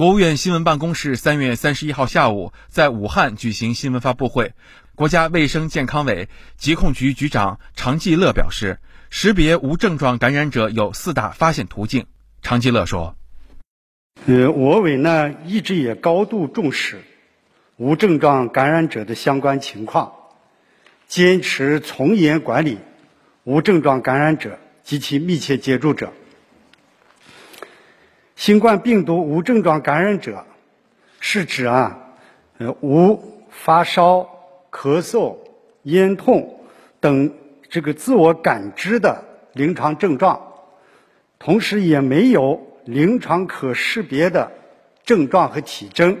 国务院新闻办公室三月三十一号下午在武汉举行新闻发布会，国家卫生健康委疾控局局长常继乐表示，识别无症状感染者有四大发现途径。常继乐说：“呃，我委呢一直也高度重视无症状感染者的相关情况，坚持从严管理无症状感染者及其密切接触者。”新冠病毒无症状感染者，是指啊，呃，无发烧、咳嗽、咽痛等这个自我感知的临床症状，同时也没有临床可识别的症状和体征，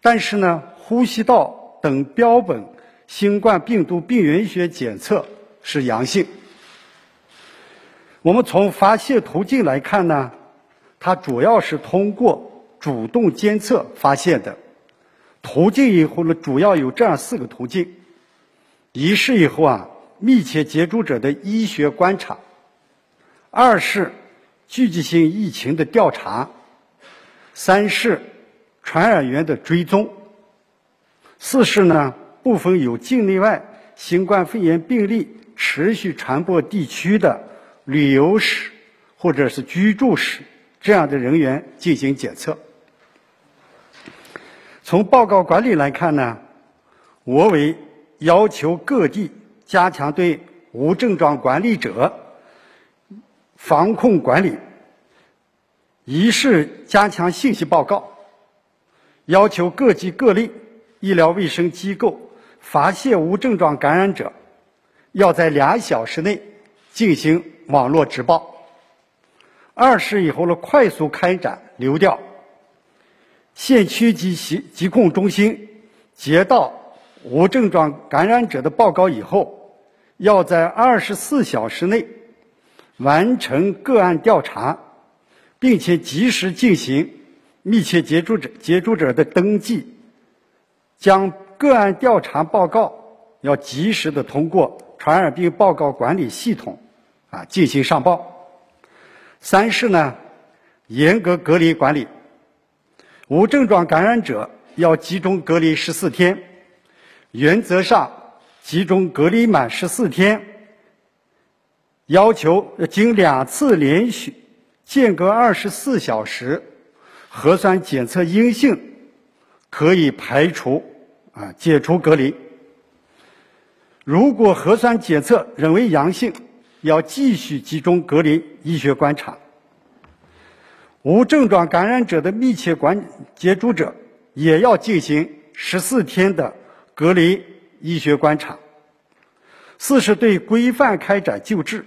但是呢，呼吸道等标本新冠病毒病原学检测是阳性。我们从发现途径来看呢。它主要是通过主动监测发现的，途径以后呢，主要有这样四个途径：一是以后啊，密切接触者的医学观察；二是聚集性疫情的调查；三是传染源的追踪；四是呢，部分有境内外新冠肺炎病例持续传播地区的旅游史或者是居住史。这样的人员进行检测。从报告管理来看呢，我委要求各地加强对无症状管理者防控管理，一是加强信息报告，要求各级各类医疗卫生机构发现无症状感染者，要在两小时内进行网络直报。二是以后呢，快速开展流调。县区及疾疾控中心接到无症状感染者的报告以后，要在二十四小时内完成个案调查，并且及时进行密切接触者接触者的登记，将个案调查报告要及时的通过传染病报告管理系统啊进行上报。三是呢，严格隔离管理，无症状感染者要集中隔离十四天，原则上集中隔离满十四天，要求经两次连续间隔二十四小时核酸检测阴性，可以排除啊解除隔离。如果核酸检测仍为阳性，要继续集中隔离医学观察，无症状感染者的密切关接触者也要进行十四天的隔离医学观察。四是对规范开展救治，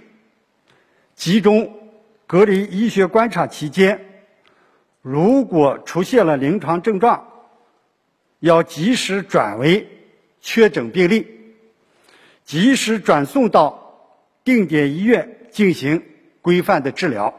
集中隔离医学观察期间，如果出现了临床症状，要及时转为确诊病例，及时转送到。定点医院进行规范的治疗。